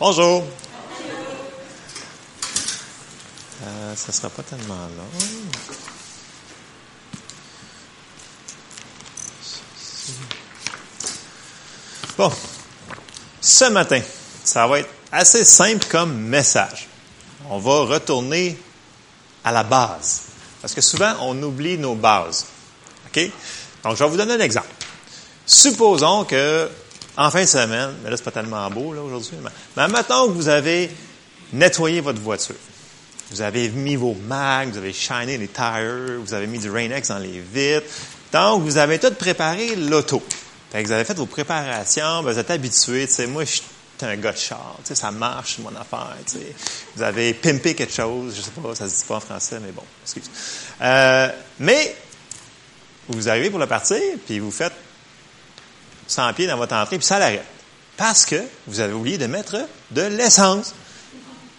Bonjour. Euh, ça ne sera pas tellement long. Bon, ce matin, ça va être assez simple comme message. On va retourner à la base. Parce que souvent, on oublie nos bases. OK? Donc, je vais vous donner un exemple. Supposons que, en fin de semaine, mais là, c'est pas tellement beau, aujourd'hui, mais, maintenant que vous avez nettoyé votre voiture, vous avez mis vos mags, vous avez shiné les tires, vous avez mis du Rain-X dans les vitres. Donc, vous avez tout préparé l'auto. Fait que vous avez fait vos préparations, ben, vous êtes habitué, tu moi, je suis un gars de char, ça marche, mon affaire. Vous avez pimpé quelque chose, je sais pas, ça se dit pas en français, mais bon, excuse. Euh, mais, vous arrivez pour le partir, puis vous faites 100 pieds dans votre entrée, puis ça l'arrête. Parce que vous avez oublié de mettre de l'essence.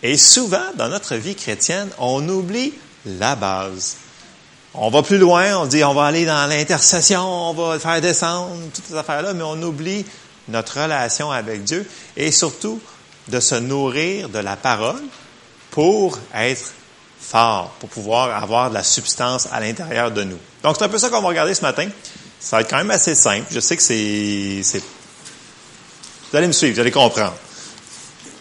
Et souvent, dans notre vie chrétienne, on oublie la base. On va plus loin, on dit on va aller dans l'intercession, on va faire descendre, toutes ces affaires-là, mais on oublie notre relation avec Dieu et surtout de se nourrir de la parole pour être fort, pour pouvoir avoir de la substance à l'intérieur de nous. Donc, c'est un peu ça qu'on va regarder ce matin. Ça va être quand même assez simple. Je sais que c'est... Vous allez me suivre, vous allez comprendre.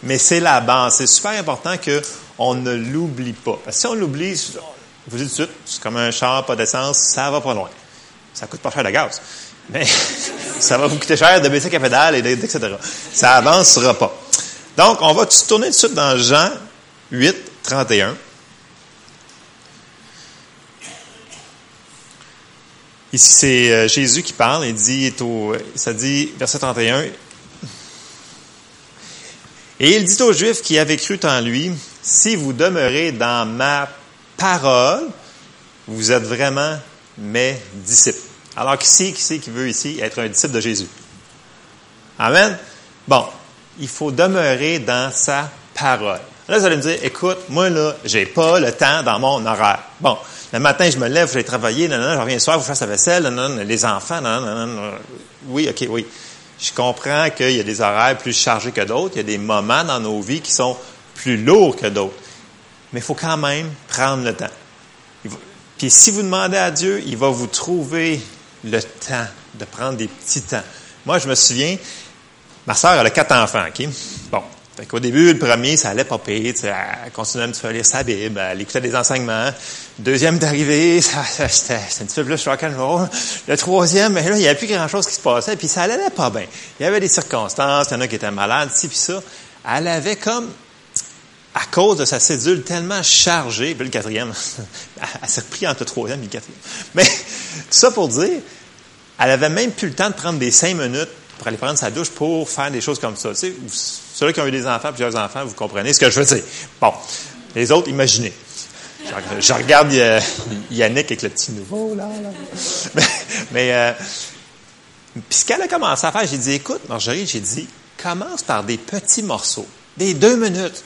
Mais c'est la base. C'est super important qu'on ne l'oublie pas. Parce que si on l'oublie, je vous dis tout de suite, c'est comme un char, pas d'essence, ça va pas loin. Ça coûte pas cher de gaz. Mais ça va vous coûter cher de baisser la pédale, et etc. Ça avancera pas. Donc, on va tourner tout de suite dans Jean 8, 31. Ici, c'est Jésus qui parle. Il dit, ça dit, verset 31, et il dit aux Juifs qui avaient cru en lui, si vous demeurez dans ma parole, vous êtes vraiment mes disciples. Alors, qui c'est qui, qui veut ici être un disciple de Jésus? Amen? Bon, il faut demeurer dans sa parole. Là, vous allez me dire, écoute, moi, là, j'ai pas le temps dans mon horaire. Bon, le matin, je me lève, je vais travailler, non, non, je reviens le soir, je fasse la vaisselle, non, les enfants, non, oui, ok, oui. Je comprends qu'il y a des horaires plus chargés que d'autres, il y a des moments dans nos vies qui sont plus lourds que d'autres. Mais il faut quand même prendre le temps. Puis si vous demandez à Dieu, il va vous trouver le temps de prendre des petits temps. Moi, je me souviens, ma soeur, elle a quatre enfants, OK? Bon. Fait qu'au début, le premier, ça allait pas payer, elle continuait un petit peu à lire sa Bible, elle écoutait des enseignements. Deuxième d'arrivée, ça, c'était un petit peu plus rock and roll. Le troisième, mais là, il n'y avait plus grand-chose qui se passait, puis ça allait pas bien. Il y avait des circonstances, il y en a qui étaient malades, ci, puis ça. Elle avait comme, à cause de sa cédule tellement chargée, puis le quatrième, elle s'est repris entre le troisième et le quatrième. Mais, tout ça pour dire, elle avait même plus le temps de prendre des cinq minutes pour aller prendre sa douche pour faire des choses comme ça. Tu sais, ceux qui ont eu des enfants, plusieurs enfants, vous comprenez ce que je veux dire. Bon, les autres, imaginez. Je, regarde Yannick avec le petit nouveau, là. Mais, mais euh, puis ce qu'elle a commencé à faire, j'ai dit, écoute, Marjorie, j'ai dit, commence par des petits morceaux, des deux minutes.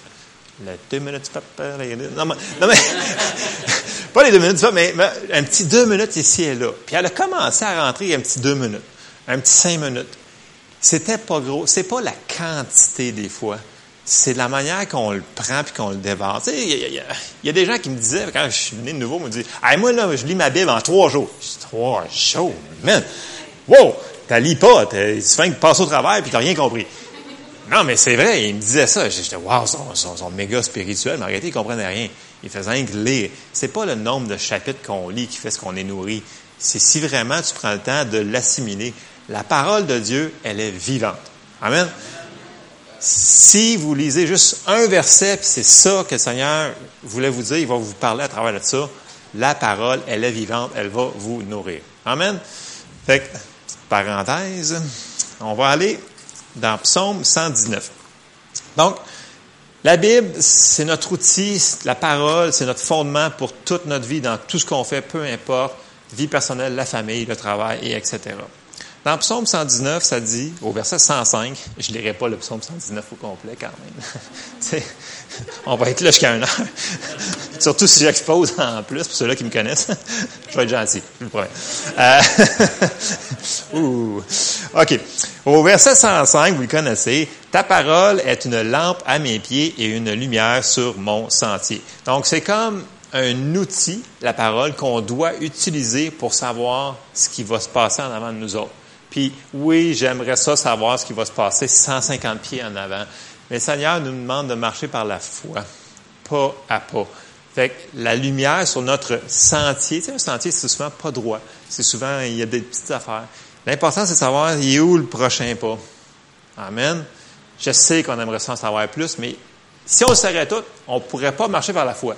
Le deux minutes, papa, non, mais, non, mais pas les deux minutes, mais, mais un petit deux minutes ici et là. Puis elle a commencé à rentrer un petit deux minutes, un petit cinq minutes. C'était pas gros. C'est pas la quantité des fois. C'est la manière qu'on le prend puis qu'on le dévore. Tu il y, a des gens qui me disaient, quand je suis venu de nouveau, me disaient, hey, moi, là, je lis ma Bible en trois jours. Je dis, trois jours, man. Wow! T'as lis pas. Tu fais que passer au travail puis t'as rien compris. Non, mais c'est vrai, il me disait ça. J'étais, wow, ils sont, méga spirituels, mais en réalité, ils comprenaient rien. Ils faisaient rien que lire. C'est pas le nombre de chapitres qu'on lit qui fait ce qu'on est nourri. C'est si vraiment tu prends le temps de l'assimiler. La parole de Dieu, elle est vivante. Amen. Si vous lisez juste un verset, c'est ça que le Seigneur voulait vous dire, il va vous parler à travers de ça, la parole, elle est vivante, elle va vous nourrir. Amen. Fait que, parenthèse, on va aller dans Psaume 119. Donc, la Bible, c'est notre outil, la parole, c'est notre fondement pour toute notre vie, dans tout ce qu'on fait, peu importe, vie personnelle, la famille, le travail, et etc. Dans Psaume 119, ça dit, au verset 105, je ne lirai pas le Psaume 119 au complet quand même. on va être là jusqu'à une heure. Surtout si j'expose en plus, pour ceux-là qui me connaissent. je vais être gentil, je vous promets. Euh, OK. Au verset 105, vous le connaissez, ta parole est une lampe à mes pieds et une lumière sur mon sentier. Donc, c'est comme un outil, la parole, qu'on doit utiliser pour savoir ce qui va se passer en avant de nous autres. Puis oui, j'aimerais ça savoir ce qui va se passer 150 pieds en avant. Mais le Seigneur nous demande de marcher par la foi, pas à pas. Fait que la lumière sur notre sentier, tu sais, un sentier, c'est souvent pas droit. C'est souvent, il y a des petites affaires. L'important, c'est de savoir, il est où le prochain pas? Amen. Je sais qu'on aimerait ça en savoir plus, mais si on s'arrête tout, on ne pourrait pas marcher par la foi.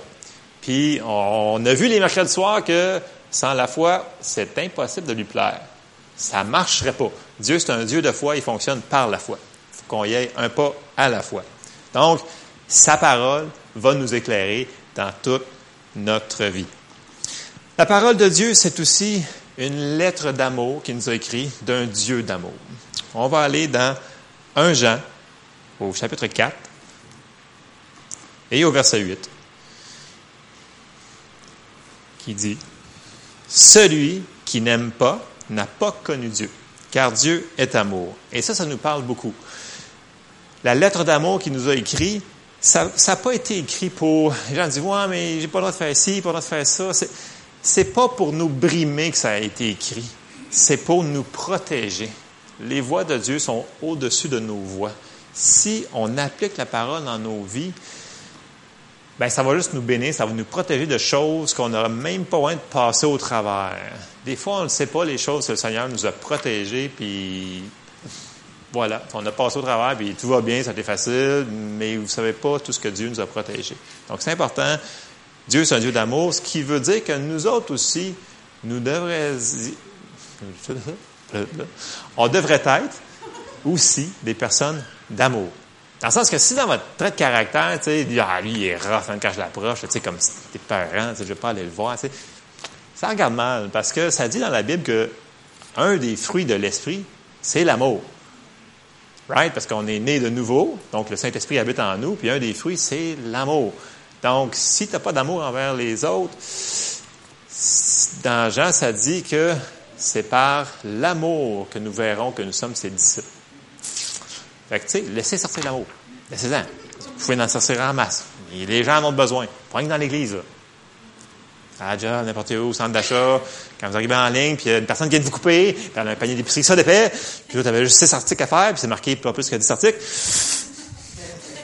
Puis, on a vu les mercredis soirs que sans la foi, c'est impossible de lui plaire. Ça ne marcherait pas. Dieu, c'est un Dieu de foi, il fonctionne par la foi. Il faut qu'on y ait un pas à la fois. Donc, sa parole va nous éclairer dans toute notre vie. La parole de Dieu, c'est aussi une lettre d'amour qui nous a écrit d'un Dieu d'amour. On va aller dans 1 Jean, au chapitre 4, et au verset 8, qui dit, Celui qui n'aime pas n'a pas connu Dieu, car Dieu est amour. Et ça, ça nous parle beaucoup. La lettre d'amour qu'il nous a écrit, ça n'a pas été écrit pour. Les gens disent Ouais, mais j'ai pas le droit de faire ci, pas le droit de faire ça. C'est, c'est pas pour nous brimer que ça a été écrit. C'est pour nous protéger. Les voix de Dieu sont au-dessus de nos voix. Si on applique la parole dans nos vies, ben ça va juste nous bénir, ça va nous protéger de choses qu'on n'aura même pas besoin de passer au travers. Des fois, on ne sait pas les choses que le Seigneur nous a protégées, puis voilà, on a passé au travers, puis tout va bien, ça a été facile, mais vous ne savez pas tout ce que Dieu nous a protégé. Donc, c'est important. Dieu, c'est un Dieu d'amour, ce qui veut dire que nous autres aussi, nous devrions... On devrait être aussi des personnes d'amour. Dans le sens que si dans votre trait de caractère, tu sais, ah, lui, il est rough hein, quand je l'approche, tu sais, comme t'es parent, tu sais, je vais pas aller le voir, tu sais. Ça regarde mal, parce que ça dit dans la Bible que un des fruits de l'esprit, c'est l'amour. Right? Parce qu'on est né de nouveau, donc le Saint-Esprit habite en nous, puis un des fruits, c'est l'amour. Donc, si tu n'as pas d'amour envers les autres, dans Jean, ça dit que c'est par l'amour que nous verrons que nous sommes ses disciples. Fait que, tu sais, laissez sortir l'amour. Laissez-en. Vous pouvez en sortir en masse. les gens en ont besoin. Pas dans l'église, là. À la job, n'importe où, au centre d'achat, quand vous arrivez en ligne, puis une personne vient de vous couper, puis elle a un panier d'épicerie, ça d'épais, puis là, tu avais juste 6 articles à faire, puis c'est marqué pas plus que 10 articles.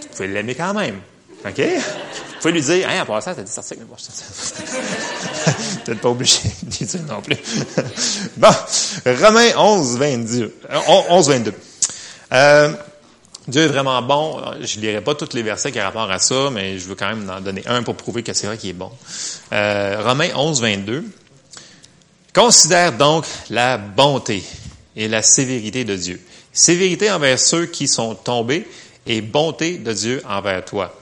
Vous pouvez l'aimer quand même. OK? Vous pouvez lui dire, hein, part ça, t'as 10 articles. Bon, Vous n'êtes pas obligé de dire non plus. bon, Romains 11, 22. 11, 22. Euh, Dieu est vraiment bon. Je ne lirai pas tous les versets qui ont rapport à ça, mais je veux quand même en donner un pour prouver que c'est vrai qu'il est bon. Euh, Romains 11, 22. Considère donc la bonté et la sévérité de Dieu. Sévérité envers ceux qui sont tombés et bonté de Dieu envers toi.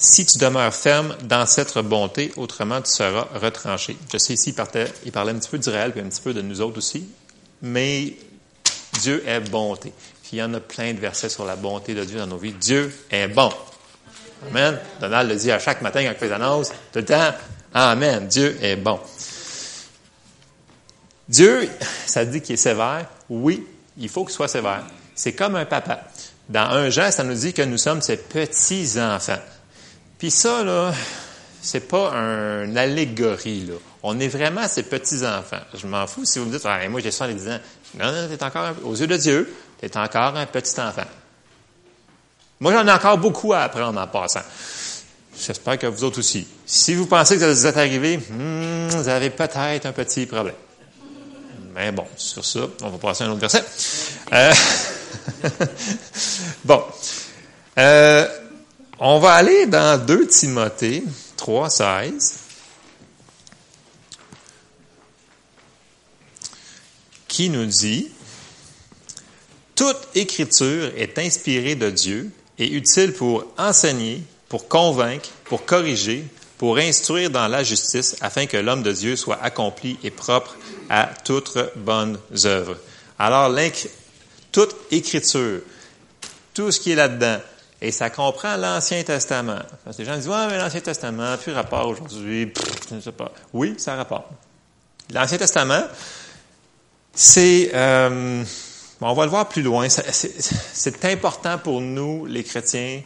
Si tu demeures ferme dans cette bonté, autrement tu seras retranché. Je sais ici, il parlait, un petit peu d'Israël, puis un petit peu de nous autres aussi, mais Dieu est bonté. Puis il y en a plein de versets sur la bonté de Dieu dans nos vies. Dieu est bon. Amen. Donald le dit à chaque matin quand il fait annonce, tout le temps. Amen. Dieu est bon. Dieu, ça dit qu'il est sévère. Oui, il faut qu'il soit sévère. C'est comme un papa. Dans un Jean, ça nous dit que nous sommes ses petits-enfants. Puis ça, là, c'est pas une allégorie, là. On est vraiment ses petits-enfants. Je m'en fous si vous me dites, ah, moi j'ai 70 ans. Non, non, t'es encore, aux yeux de Dieu, tu es encore un petit enfant. Moi, j'en ai encore beaucoup à apprendre en passant. J'espère que vous autres aussi. Si vous pensez que vous êtes arrivé, hmm, vous avez peut-être un petit problème. Mais bon, sur ça, on va passer à un autre verset. Euh, bon. Euh, on va aller dans 2 Timothée 3, 16. Qui nous dit toute écriture est inspirée de Dieu et utile pour enseigner, pour convaincre, pour corriger, pour instruire dans la justice, afin que l'homme de Dieu soit accompli et propre à toutes bonnes œuvres. Alors, toute écriture, tout ce qui est là-dedans, et ça comprend l'Ancien Testament. Parce que les gens disent, ouais, mais l'Ancien Testament, plus rapport aujourd'hui, je ne sais pas. Oui, ça rapporte. L'Ancien Testament, c'est, euh, on va le voir plus loin, c'est important pour nous, les chrétiens,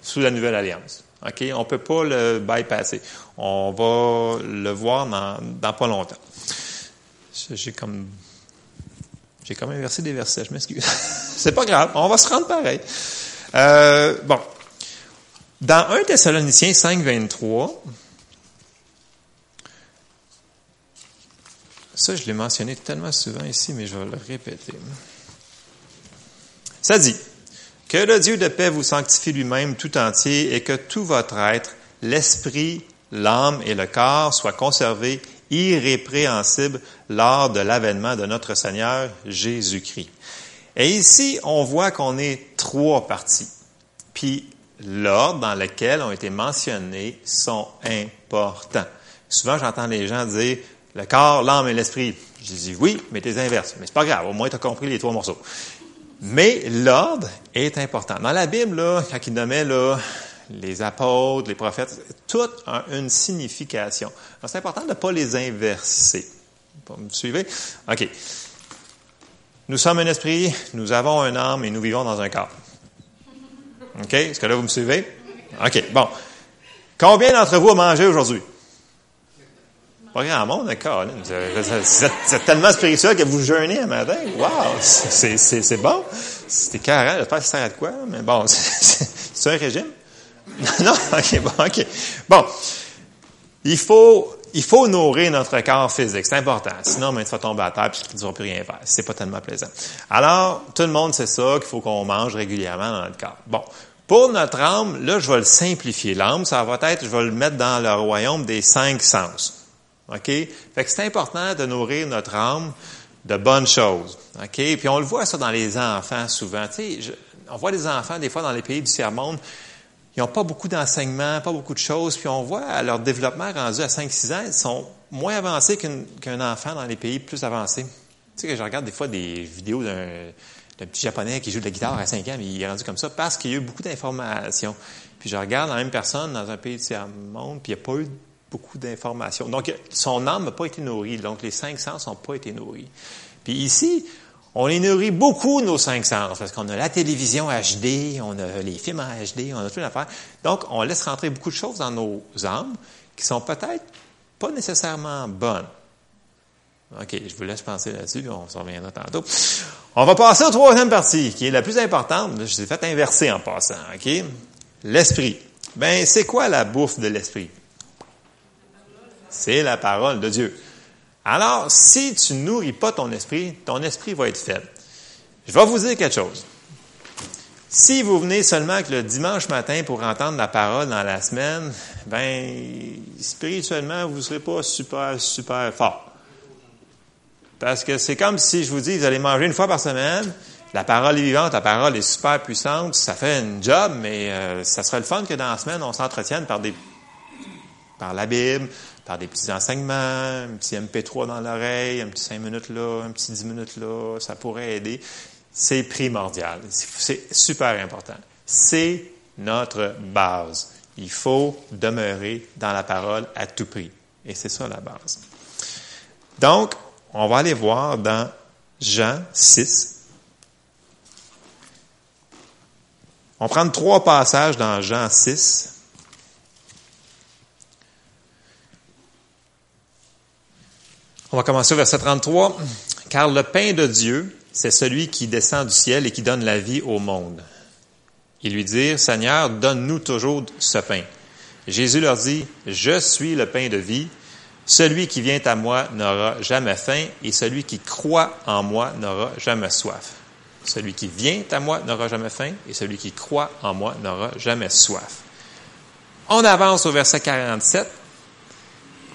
sous la Nouvelle Alliance. OK? On ne peut pas le bypasser. On va le voir dans, pas longtemps. J'ai comme j'ai quand même versé des versets, je m'excuse. c'est pas grave, on va se rendre pareil. Euh, bon. Dans 1 Thessaloniciens 5, 23, ça je l'ai mentionné tellement souvent ici, mais je vais le répéter. Ça dit, que le Dieu de paix vous sanctifie lui-même tout entier et que tout votre être, l'esprit, l'âme et le corps soient conservés irrépréhensibles lors de l'avènement de notre Seigneur Jésus-Christ. Et ici, on voit qu'on est trois parties. Puis l'ordre dans lequel ont été mentionnés sont importants. Souvent, j'entends les gens dire le corps, l'âme et l'esprit. Je dis oui, mais t'es inverse. Mais c'est pas grave, au moins tu as compris les trois morceaux. Mais l'ordre est important. Dans la Bible, là, quand il nommait là, les apôtres, les prophètes, tout a une signification. C'est important de ne pas les inverser. Vous me suivez? OK. Nous sommes un esprit, nous avons un âme et nous vivons dans un corps. OK? Est-ce que là, vous me suivez? OK. Bon. Combien d'entre vous ont mangé aujourd'hui? Pas grand monde, d'accord. Vous, êtes tellement spirituel que vous jeûnez un matin. Wow! C'est bon. C'était carré. J'espère que ça sert à quoi, mais bon, c'est un régime? non? OK, bon, OK. Bon. Il faut, il faut nourrir notre corps physique. C'est important. Sinon, ben, tu vas tomber à terre et tu ne vas plus rien faire. C'est pas tellement plaisant. Alors, tout le monde sait ça, qu'il faut qu'on mange régulièrement dans notre corps. Bon. Pour notre âme, là, je vais le simplifier. L'âme, ça va être, je vais le mettre dans le royaume des cinq sens. OK? Fait que c'est important de nourrir notre âme de bonnes choses. OK? Puis on le voit ça dans les enfants souvent. Tu sais, on voit des enfants, des fois, dans les pays du tiers-monde, ils n'ont pas beaucoup d'enseignements, pas beaucoup de choses, puis on voit à leur développement rendu à 5-6 ans, ils sont moins avancés qu'un enfant dans les pays plus avancés. Tu sais que je regarde des fois des vidéos d'un petit japonais qui joue de la guitare à 5 ans, mais il est rendu comme ça parce qu'il y a eu beaucoup d'informations. Puis je regarde la même personne dans un pays du tiers-monde, puis il n'y a pas eu beaucoup d'informations. Donc, son âme n'a pas été nourrie. Donc, les cinq sens n'ont pas été nourris. Puis ici, on les nourrit beaucoup, nos cinq sens, parce qu'on a la télévision HD, on a les films en HD, on a tout l'affaire. Donc, on laisse rentrer beaucoup de choses dans nos âmes qui sont peut-être pas nécessairement bonnes. OK, je vous laisse penser là-dessus, on s'en reviendra tantôt. On va passer aux troisième partie, qui est la plus importante. Je vous ai fait inverser en passant, OK? L'esprit. Ben, c'est quoi la bouffe de l'esprit? C'est la parole de Dieu. Alors, si tu nourris pas ton esprit, ton esprit va être faible. Je vais vous dire quelque chose. Si vous venez seulement que le dimanche matin pour entendre la parole dans la semaine, ben, spirituellement, vous ne serez pas super, super fort. Parce que c'est comme si je vous dis, vous allez manger une fois par semaine, la parole est vivante, la parole est super puissante, ça fait un job, mais euh, ça serait le fun que dans la semaine, on s'entretienne par des par la Bible, par des petits enseignements, un petit MP3 dans l'oreille, un petit 5 minutes là, un petit 10 minutes là, ça pourrait aider. C'est primordial. C'est super important. C'est notre base. Il faut demeurer dans la parole à tout prix. Et c'est ça la base. Donc, on va aller voir dans Jean 6. On prend trois passages dans Jean 6. On va commencer au verset 33. Car le pain de Dieu, c'est celui qui descend du ciel et qui donne la vie au monde. Ils lui dirent, Seigneur, donne-nous toujours ce pain. Jésus leur dit, Je suis le pain de vie. Celui qui vient à moi n'aura jamais faim et celui qui croit en moi n'aura jamais soif. Celui qui vient à moi n'aura jamais faim et celui qui croit en moi n'aura jamais soif. On avance au verset 47.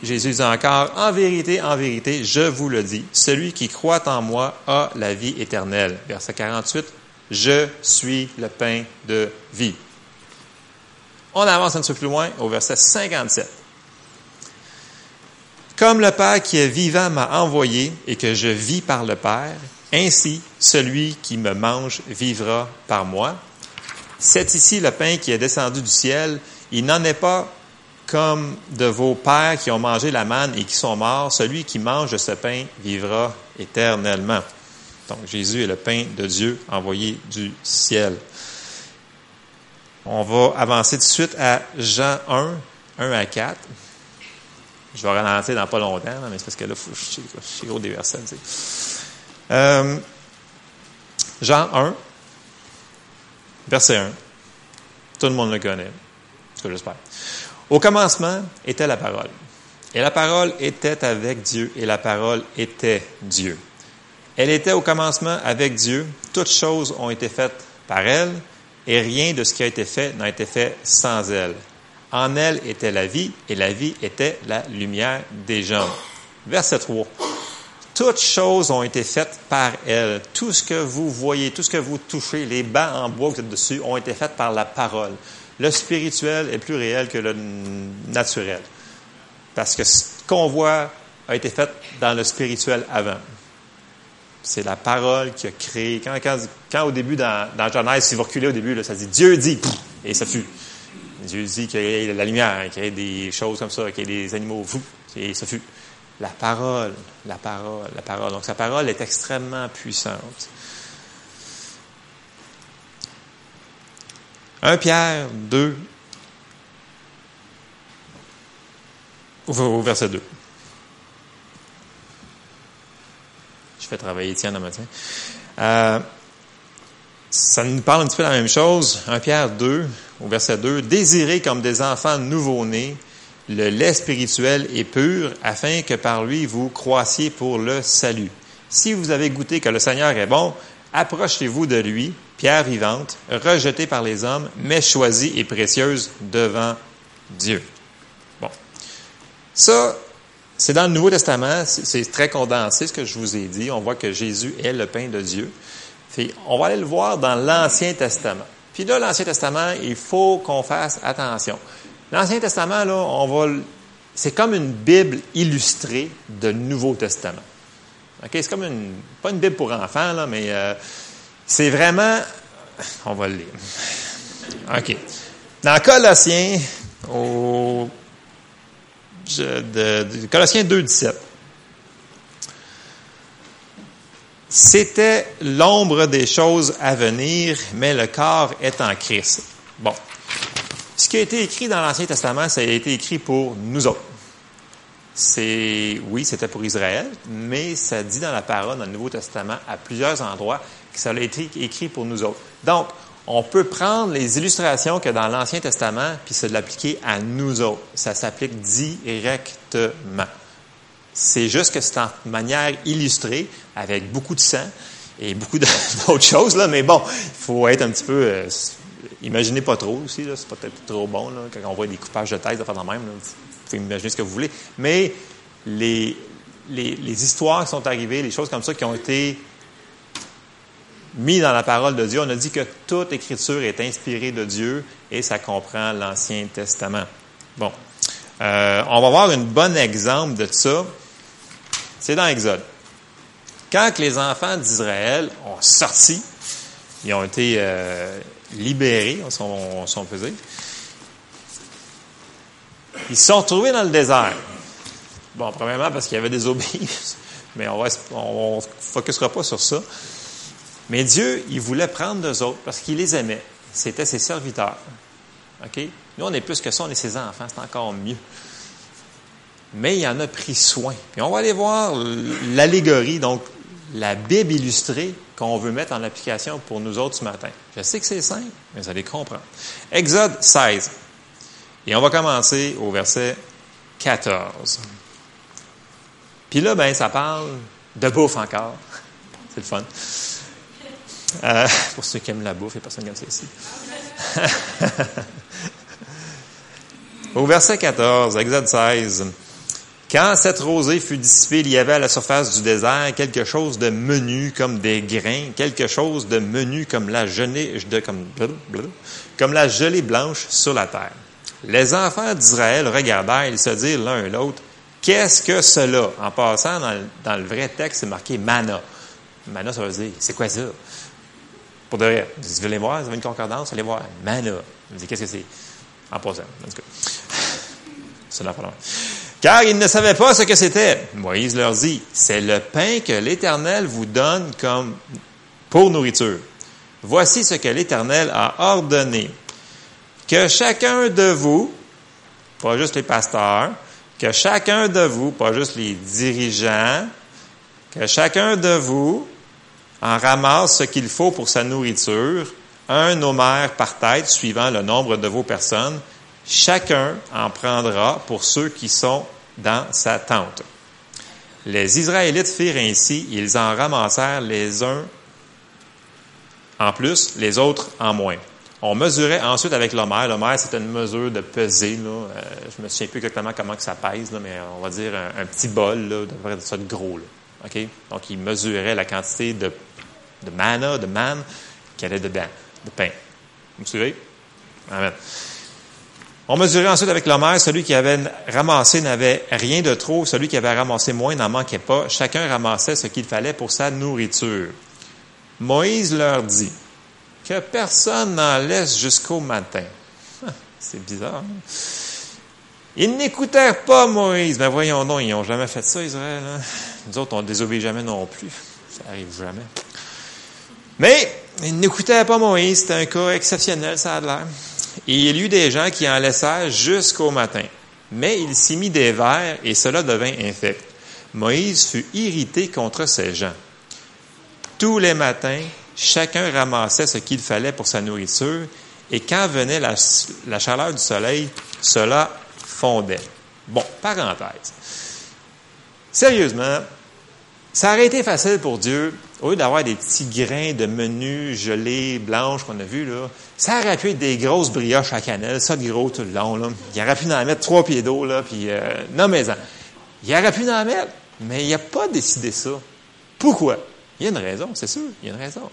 Jésus dit encore, en vérité, en vérité, je vous le dis, celui qui croit en moi a la vie éternelle. Verset 48, je suis le pain de vie. On avance un peu plus loin au verset 57. Comme le Père qui est vivant m'a envoyé et que je vis par le Père, Ainsi, celui qui me mange vivra par moi. C'est ici le pain qui est descendu du ciel. Il n'en est pas comme de vos pères qui ont mangé la manne et qui sont morts. Celui qui mange de ce pain vivra éternellement. Donc Jésus est le pain de Dieu envoyé du ciel. On va avancer tout de suite à Jean 1, 1 à 4. Je vais ralentir dans pas longtemps, mais c'est parce que là, faut, je suis gros des versets. Jean 1, verset 1. Tout le monde le connaît, j'espère. Au commencement était la parole. Et la parole était avec Dieu, et la parole était Dieu. Elle était au commencement avec Dieu. Toutes choses ont été faites par elle, et rien de ce qui a été fait n'a été fait sans elle. En elle était la vie, et la vie était la lumière des gens. Verset 3. Toutes choses ont été faites par elle. Tout ce que vous voyez, tout ce que vous touchez, les bancs en bois que vous êtes dessus, ont été faits par la parole. Le spirituel est plus réel que le naturel. Parce que ce qu'on voit a été fait dans le spirituel avant. C'est la parole qui a créé. Quand, au début, dans, dans Genèse, si vous reculez au début, ça dit Dieu dit, et ça fut. Dieu dit qu'il y a la lumière, qu'il y a des choses comme ça, qu'il y a des animaux, et ça fut. La parole, la parole, la parole. Donc sa parole est extrêmement puissante. 1 Pierre 2, au verset 2. Je fais travailler Étienne le matin. Euh, ça nous parle un petit peu de la même chose. 1 Pierre 2, au verset 2. Désirez comme des enfants nouveau-nés le lait spirituel est pur, afin que par lui vous croissiez pour le salut. Si vous avez goûté que le Seigneur est bon, approchez-vous de lui, pierre vivante, rejetée par les hommes, mais choisie et précieuse devant Dieu. Bon. Ça, c'est dans le Nouveau Testament, c'est très condensé ce que je vous ai dit. On voit que Jésus est le pain de Dieu. on va aller le voir dans l'Ancien Testament. Puis là, l'Ancien Testament, il faut qu'on fasse attention. L'Ancien Testament, là, on va, c'est comme une Bible illustrée de Nouveau Testament. C'est comme une, pas une Bible pour enfants là, mais euh, c'est vraiment, on va le lire. Ok. Dans Colossiens, au Colossiens 2, 17. C'était l'ombre des choses à venir, mais le corps est en Christ. Bon, ce qui a été écrit dans l'Ancien Testament, ça a été écrit pour nous autres. C'est, oui, c'était pour Israël, mais ça dit dans la parole, dans le Nouveau Testament, à plusieurs endroits, que ça a été écrit pour nous autres. Donc, on peut prendre les illustrations que dans l'Ancien Testament, puis se l'appliquer à nous autres. Ça s'applique directement. C'est juste que c'est en manière illustrée, avec beaucoup de sang et beaucoup d'autres choses, là, mais bon, il faut être un petit peu euh, imaginez pas trop aussi, c'est peut-être trop bon là, quand on voit des coupages de tête, de faire de même. vous pouvez imaginer ce que vous voulez. Mais les, les, histoires qui sont arrivées, les choses comme ça qui ont été mises dans la parole de Dieu, on a dit que toute écriture est inspirée de Dieu et ça comprend l'Ancien Testament. Bon. Euh, on va voir un bon exemple de ça. C'est dans Exode. Quand les enfants d'Israël ont sorti, ils ont été euh, libérés, si on, si Ils se sont retrouvés dans le désert. Bon, premièrement, parce qu'il y avait des obéis, mais on ne focusera pas sur ça. Mais Dieu, il voulait prendre d'eux autres parce qu'il les aimait. C'était ses serviteurs. OK? Nous, on est plus que ça, on est ses enfants, c'est encore mieux. Mais il en a pris soin. Puis on va aller voir l'allégorie, donc la Bible illustrée qu'on veut mettre en application pour nous autres ce matin. Je sais que c'est simple, mais vous allez comprendre. Exode 16. Et on va commencer au verset 14. Puis là, ben, ça parle de bouffe encore. c'est le fun. Euh, pour ceux qui aiment la bouffe, il personne comme ça ici. au verset 14, Exode 16. Quand cette rosée fut dissipée, il y avait à la surface du désert quelque chose de menu comme des grains, quelque chose de menu comme la gelée, comme la gelée blanche sur la terre. Les enfants d'Israël regardèrent, ils se dirent l'un et l'autre, qu'est-ce que cela? En passant, dans le, vrai texte, c'est marqué mana. Mana, ça veut dire, c'est quoi ça? Pour de vrai. Vous voulez voir, vous avez une concordance, allez voir. Mana. Vous me dites, qu'est-ce que c'est? En passant. En tout cas. C'est la Car ils ne savaient pas ce que c'était. Moïse leur dit, c'est le pain que l'Éternel vous donne comme pour nourriture. Voici ce que l'Éternel a ordonné. Que chacun de vous, pas juste les pasteurs, que chacun de vous, pas juste les dirigeants, que chacun de vous en ramasse ce qu'il faut pour sa nourriture, un homère par tête suivant le nombre de vos personnes. Chacun en prendra pour ceux qui sont dans sa tente. Les Israélites firent ainsi, ils en ramassèrent les uns en plus, les autres en moins. On mesurait ensuite avec l'homère. L'homère, c'est une mesure de peser. Là. Euh, je me souviens plus exactement comment que ça pèse, là, mais on va dire un, petit bol là, de ça de gros. Là. OK? Donc, il mesurait la quantité de, de mana, de man, qu'il y avait dedans, de pain. Vous me suivez? Amen. On mesurait ensuite avec l'homère. Celui qui avait ramassé n'avait rien de trop. Celui qui avait ramassé moins n'en manquait pas. Chacun ramassait ce qu'il fallait pour sa nourriture. Moïse leur dit que personne n'en laisse jusqu'au matin. C'est bizarre. Hein? Ils n'écoutèrent pas Moïse. Mais voyons donc, ils n'ont jamais fait ça, Israël. Hein? Nous autres, on ne désobéit jamais non plus. Ça arrive jamais. Mais ils n'écoutaient pas Moïse. C'était un cas exceptionnel, ça a l'air. Et il y eut des gens qui en laissèrent jusqu'au matin. Mais il s'y mit des vers et cela devint infect. Moïse fut irrité contre ces gens. Tous les matins, chacun ramassait ce qu'il fallait pour sa nourriture, et quand venait la, chaleur du soleil, cela fondait. Bon, parenthèse. Sérieusement, ça aurait été facile pour Dieu, au lieu d'avoir des petits grains de menu gelés, blanches qu'on a vus, là, ça aurait pu être des grosses brioches à cannelle, ça de gros tout le long. Là. Il aurait pu en mettre trois pieds d'eau, là, puis euh, non mais il aurait pu en mettre, mais il n'a pas décidé ça. Pourquoi? Il y a une raison, c'est sûr, il y a une raison.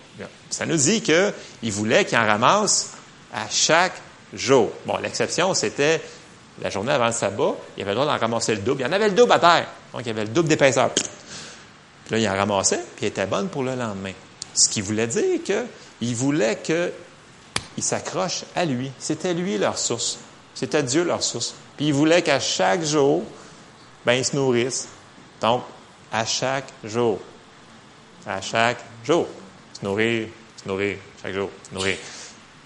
Ça nous dit qu'il voulait qu'il en ramasse à chaque jour. Bon, l'exception, c'était la journée avant le sabbat, il avait le droit d'en ramasser le double. Il y en avait le double à terre. Donc, il y avait le double d'épaisseur. Puis là, il en ramassait, puis il était bonne pour le lendemain. Ce qui voulait dire qu'il voulait qu'ils s'accrochent à lui. C'était lui leur source. C'était Dieu leur source. Puis il voulait qu'à chaque jour, ben, ils se nourrissent. Donc, à chaque jour à chaque jour. Se nourrir, se nourrir, chaque jour, se nourrir.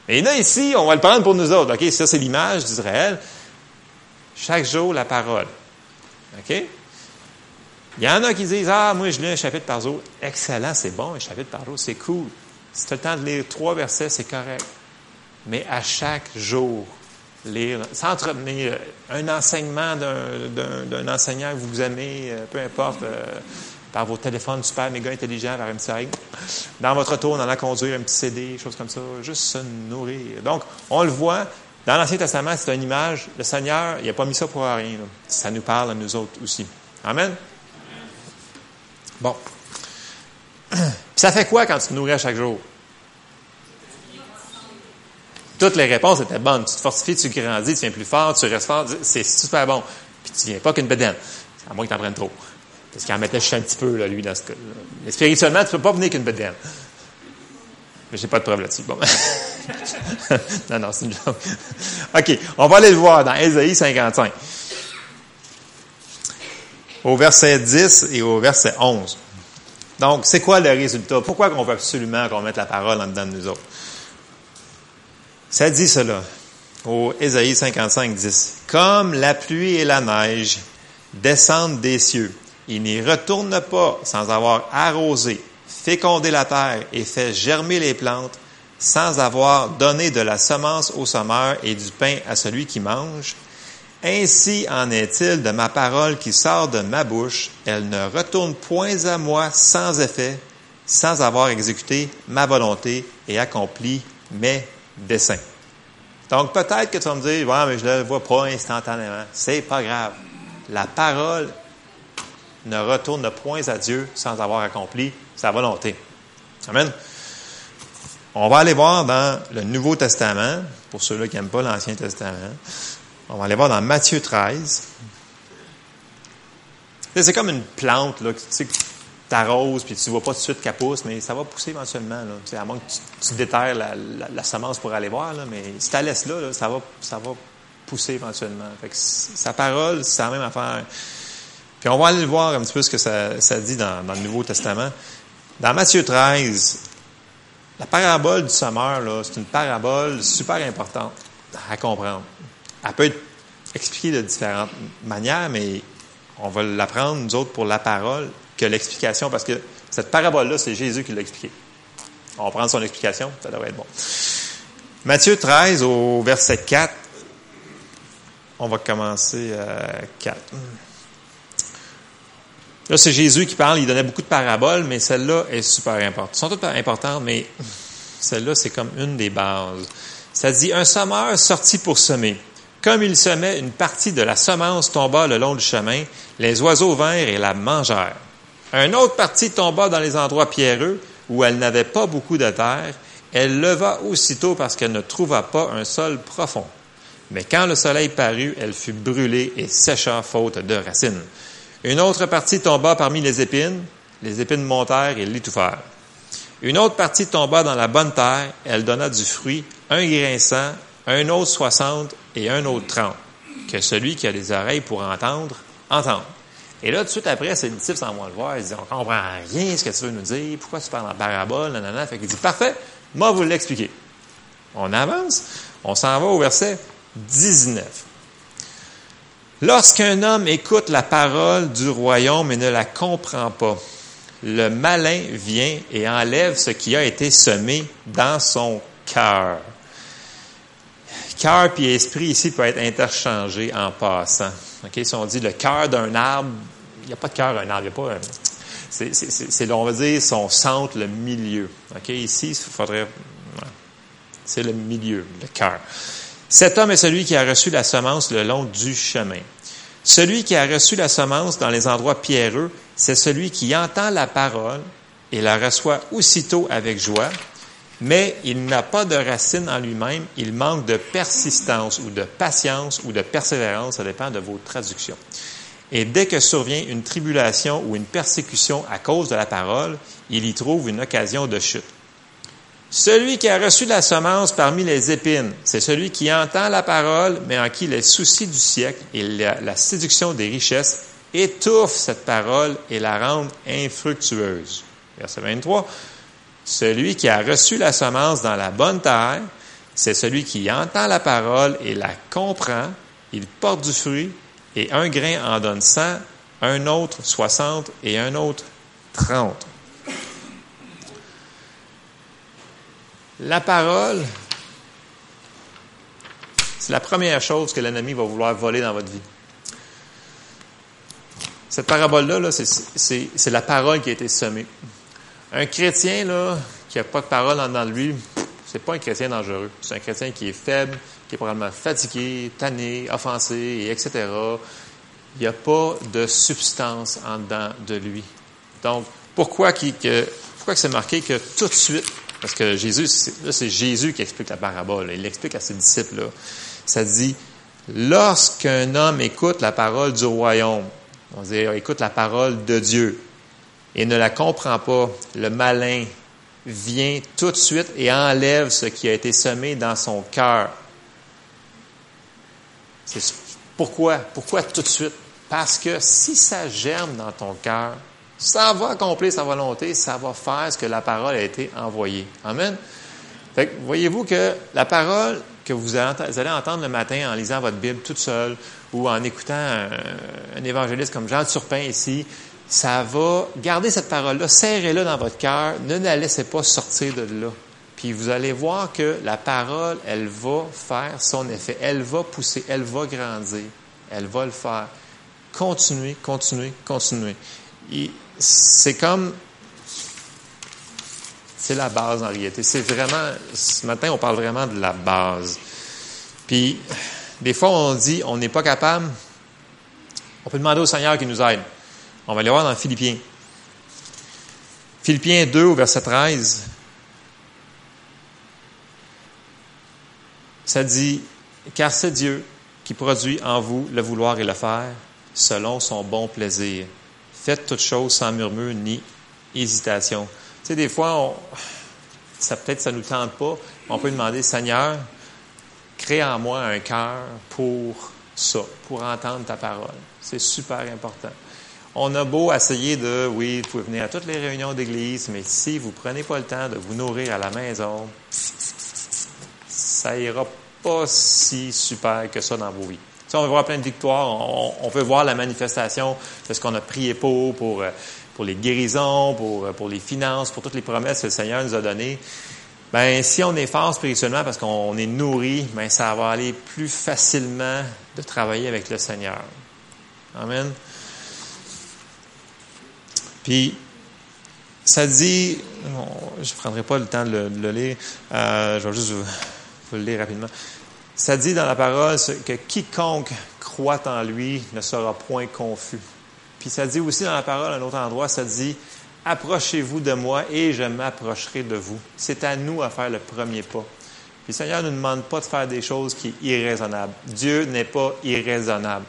Et là, ici, on va le prendre pour nous autres. OK? Ça, c'est l'image d'Israël. Chaque jour, la parole. OK? Il y en a qui disent Ah, moi, je lis un chapitre par jour. Excellent, c'est bon, un chapitre par jour, c'est cool. Si tu as le temps de lire trois versets, c'est correct. Mais à chaque jour, lire, sans entretenir un enseignement d'un enseignant que vous aimez, euh, peu importe. Par vos téléphones super méga intelligents vers MCI. Dans votre tour, on en conduire un petit CD, choses comme ça, juste se nourrir. Donc, on le voit, dans l'Ancien Testament, c'est une image. Le Seigneur, il n'a pas mis ça pour rien. Ça nous parle à nous autres aussi. Amen? Bon. Puis ça fait quoi quand tu te nourris chaque jour? Toutes les réponses étaient bonnes. Tu te fortifies, tu grandis, tu viens plus fort, tu restes fort. C'est super bon. Puis tu viens pas qu'une bédaine. À moins que tu en prennes trop. Parce qu'il en mettait juste un petit peu, lui, dans ce cas -là. Mais spirituellement, tu peux pas venir qu'une bedaine. Mais j'ai pas de preuve là-dessus. Bon. non, non, c'est une joke. OK, on va aller le voir dans Ésaïe 55. Au verset 10 et au verset 11. Donc, c'est quoi le résultat? Pourquoi on veut absolument qu'on mette la parole en dedans de nous autres? Ça dit cela. Au Ésaïe 55, 10. Comme la pluie et la neige descendent des cieux il n'y retourne pas sans avoir arrosé, fécondé la terre et fait germer les plantes, sans avoir donné de la semence au sommeur et du pain à celui qui mange. Ainsi en est-il de ma parole qui sort de ma bouche, elle ne retourne point à moi sans effet, sans avoir exécuté ma volonté et accompli mes desseins. Donc peut-être que tu vas me dire, ouais, mais je ne le vois pas instantanément. C'est pas grave. La parole ne retourne point à Dieu sans avoir accompli sa volonté. Amen. On va aller voir dans le Nouveau Testament, pour ceux-là qui n'aiment pas l'Ancien Testament. On va aller voir dans Matthieu 13. C'est comme une plante, là, tu sais, t'arroses, puis tu vois pas tout de suite qu'elle pousse, mais ça va pousser éventuellement. Là. à moins que tu, tu déterres la, semence pour aller voir, mais si tu la laisses là, ça, va, ça va pousser éventuellement. Fait sa parole, c'est la même affaire. Puis on va aller voir un petit peu ce que ça, dit dans, dans, le Nouveau Testament. Dans Matthieu 13, la parabole du sommeur, c'est une parabole super importante à comprendre. Elle peut être expliquée de différentes manières, mais on va l'apprendre, nous autres, pour la parole, que l'explication, parce que cette parabole-là, c'est Jésus qui l'a expliquée. On va prendre son explication, ça devrait être bon. Matthieu 13, au verset 4, on va commencer à 4. Là, c'est Jésus qui parle, il donnait beaucoup de paraboles, mais celle-là est super importante. Elles sont toutes importantes, mais celle-là, c'est comme une des bases. Ça dit, un sommeur sortit pour semer. Comme il semait, une partie de la semence tomba le long du chemin, les oiseaux vinrent et la mangèrent. Un autre partie tomba dans les endroits pierreux, où elle n'avait pas beaucoup de terre. Elle leva aussitôt parce qu'elle ne trouva pas un sol profond. Mais quand le soleil parut, elle fut brûlée et sécha faute de racines. Une autre partie tomba parmi les épines. Les épines montèrent et l'étouffèrent. Une autre partie tomba dans la bonne terre. Elle donna du fruit, un grain cent, un autre soixante et un autre trente. Que celui qui a des oreilles pour entendre, entende. Et là, tout de suite après, ses disciples s'en vont le voir. Ils disent, on comprend rien ce que tu veux nous dire. Pourquoi tu parles en parabole? Nanana. Fait qu'il dit, parfait, moi, vous l'expliquer. On avance. On s'en va au verset 19. Lorsqu'un homme écoute la parole du royaume et ne la comprend pas, le malin vient et enlève ce qui a été semé dans son cœur. Cœur et esprit ici peut être interchangé en passant. Okay? Si on dit le cœur d'un arbre, il n'y a pas de cœur d'un arbre, il n'y a pas C'est, on va dire, son centre, le milieu. Okay? Ici, il faudrait... C'est le milieu, le cœur. Cet homme est celui qui a reçu la semence le long du chemin. Celui qui a reçu la semence dans les endroits pierreux, c'est celui qui entend la parole et la reçoit aussitôt avec joie, mais il n'a pas de racine en lui-même, il manque de persistance ou de patience ou de persévérance, ça dépend de vos traductions. Et dès que survient une tribulation ou une persécution à cause de la parole, il y trouve une occasion de chute. Celui qui a reçu la semence parmi les épines, c'est celui qui entend la parole, mais en qui les soucis du siècle et la, séduction des richesses étouffent cette parole et la rendent infructueuse. Verset 23. Celui qui a reçu la semence dans la bonne terre, c'est celui qui entend la parole et la comprend, il porte du fruit, et un grain en donne cent, un autre soixante et un autre trente. La parole, c'est la première chose que l'ennemi va vouloir voler dans votre vie. Cette parabole-là, -là, c'est la parole qui a été semée. Un chrétien là, qui n'a pas de parole en dedans de lui, c'est pas un chrétien dangereux. C'est un chrétien qui est faible, qui est probablement fatigué, tanné, offensé, etc. Il n'y a pas de substance en dedans de lui. Donc, pourquoi, pourquoi que c'est marqué que tout de suite, parce que Jésus, là, c'est Jésus qui explique la parabole. Il l'explique à ses disciples. Ça dit, lorsqu'un homme écoute la parole du royaume, on dit, écoute la parole de Dieu, et ne la comprend pas, le malin vient tout de suite et enlève ce qui a été semé dans son cœur. pourquoi? Pourquoi tout de suite? Parce que si ça germe dans ton cœur, ça va accomplir sa volonté, ça va faire ce que la parole a été envoyée. Amen. Fait voyez-vous que la parole que vous allez entendre le matin en lisant votre Bible toute seule ou en écoutant un, évangéliste comme Jean Turpin ici, ça va garder cette parole-là, serrez-la dans votre cœur, ne la laissez pas sortir de là. Puis vous allez voir que la parole, elle va faire son effet, elle va pousser, elle va grandir, elle va le faire. Continuez, continuez, continuez c'est comme c'est la base en réalité. C'est vraiment, ce matin, on parle vraiment de la base. Puis, des fois, on dit, on n'est pas capable. On peut demander au Seigneur qui nous aide. On va aller voir dans Philippiens. Philippiens 2 au verset 13. Ça dit, car c'est Dieu qui produit en vous le vouloir et le faire selon son bon plaisir. Faites toutes choses sans murmure ni hésitation. Tu sais, des fois, on, ça peut-être ça nous tente pas, on peut demander, Seigneur, crée en moi un cœur pour ça, pour entendre ta parole. C'est super important. On a beau essayer de, oui, vous pouvez venir à toutes les réunions d'église, mais si vous prenez pas le temps de vous nourrir à la maison, ça ira pas si super que ça dans vos vies. Si on veut voir plein de victoires, on, veut voir la manifestation de ce qu'on a prié pour, pour, euh, les guérisons, pour, euh, pour les finances, pour toutes les promesses que le Seigneur nous a données. Ben, si on est fort spirituellement parce qu'on est nourri, ben, ça va aller plus facilement de travailler avec le Seigneur. Amen. Puis, ça dit, je ne prendrai pas le temps de le, lire, euh, je vais juste vous, le lire rapidement. Ça dit dans la parole que quiconque croit en lui ne sera point confus. Puis ça dit aussi dans la parole, à un autre endroit, ça dit, approchez-vous de moi et je m'approcherai de vous. C'est à nous à faire le premier pas. Puis le Seigneur ne nous demande pas de faire des choses qui sont irraisonnables. Dieu n'est pas irraisonnable.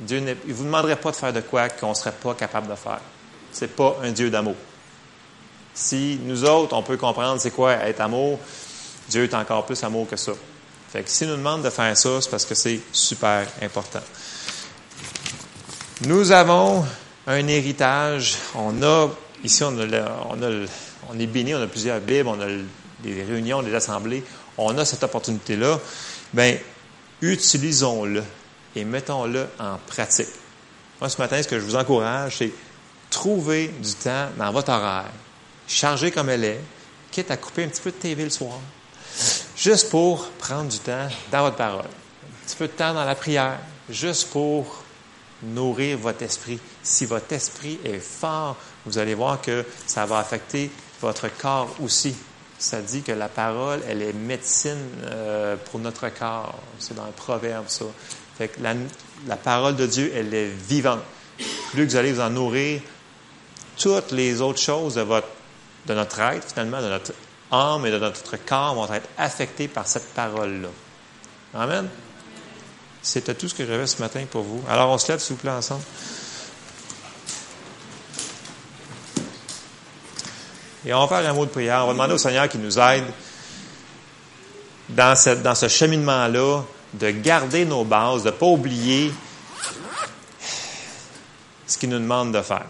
Dieu ne vous demanderait pas de faire de quoi qu'on ne serait pas capable de faire. C'est pas un Dieu d'amour. Si nous autres, on peut comprendre c'est quoi être amour, Dieu est encore plus amour que ça. Fait que s'il nous demande de faire ça, c'est parce que c'est super important. Nous avons un héritage. On a, ici, on, est béni, on a plusieurs Bibles, on a des réunions, des assemblées. On a cette opportunité-là. Bien, utilisons-le et mettons-le en pratique. Moi, ce matin, ce que je vous encourage, c'est trouver du temps dans votre horaire, chargé comme elle est, quitte à couper un petit peu de TV le soir, juste pour prendre du temps dans votre parole, un petit peu de temps dans la prière, juste pour nourrir votre esprit. Si votre esprit est fort, vous allez voir que ça va affecter votre corps aussi. Ça dit que la parole, elle est médecine euh, pour notre corps. C'est dans le proverbe, ça. Fait que la, parole de Dieu, elle est vivante. Plus que vous allez vous en nourrir, toutes les autres choses de notre être, finalement, de notre âme et de notre corps vont être affectés par cette parole-là. Amen. C'était tout ce que j'avais ce matin pour vous. Alors, on se lève, s'il vous plaît, ensemble. Et on va faire un mot de prière. On va demander au Seigneur qui nous aide dans, dans ce cheminement-là de garder nos bases, de ne pas oublier ce qu'il nous demande de faire.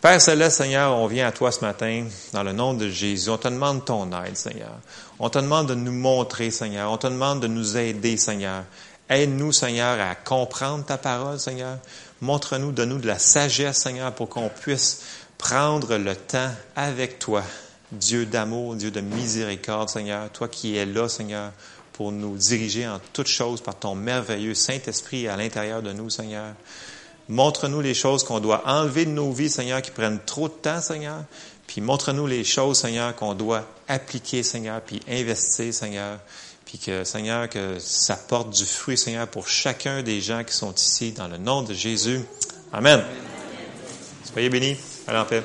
Père Céleste, Seigneur, on vient à toi ce matin dans le nom de Jésus. On te demande ton aide, Seigneur. On te demande de nous montrer, Seigneur. On te demande de nous aider, Seigneur. Aide-nous, Seigneur, à comprendre ta parole, Seigneur. Montre-nous, donne-nous de la sagesse, Seigneur, pour qu'on puisse prendre le temps avec toi, Dieu d'amour, Dieu de miséricorde, Seigneur. Toi qui es là, Seigneur, pour nous diriger en toutes choses par ton merveilleux Saint-Esprit à l'intérieur de nous, Seigneur. Montre-nous les choses qu'on doit enlever de nos vies, Seigneur, qui prennent trop de temps, Seigneur. Puis montre-nous les choses, Seigneur, qu'on doit appliquer, Seigneur, puis investir, Seigneur. Puis que, Seigneur, que ça porte du fruit, Seigneur, pour chacun des gens qui sont ici, dans le nom de Jésus. Amen. Soyez bénis. Allez en paix.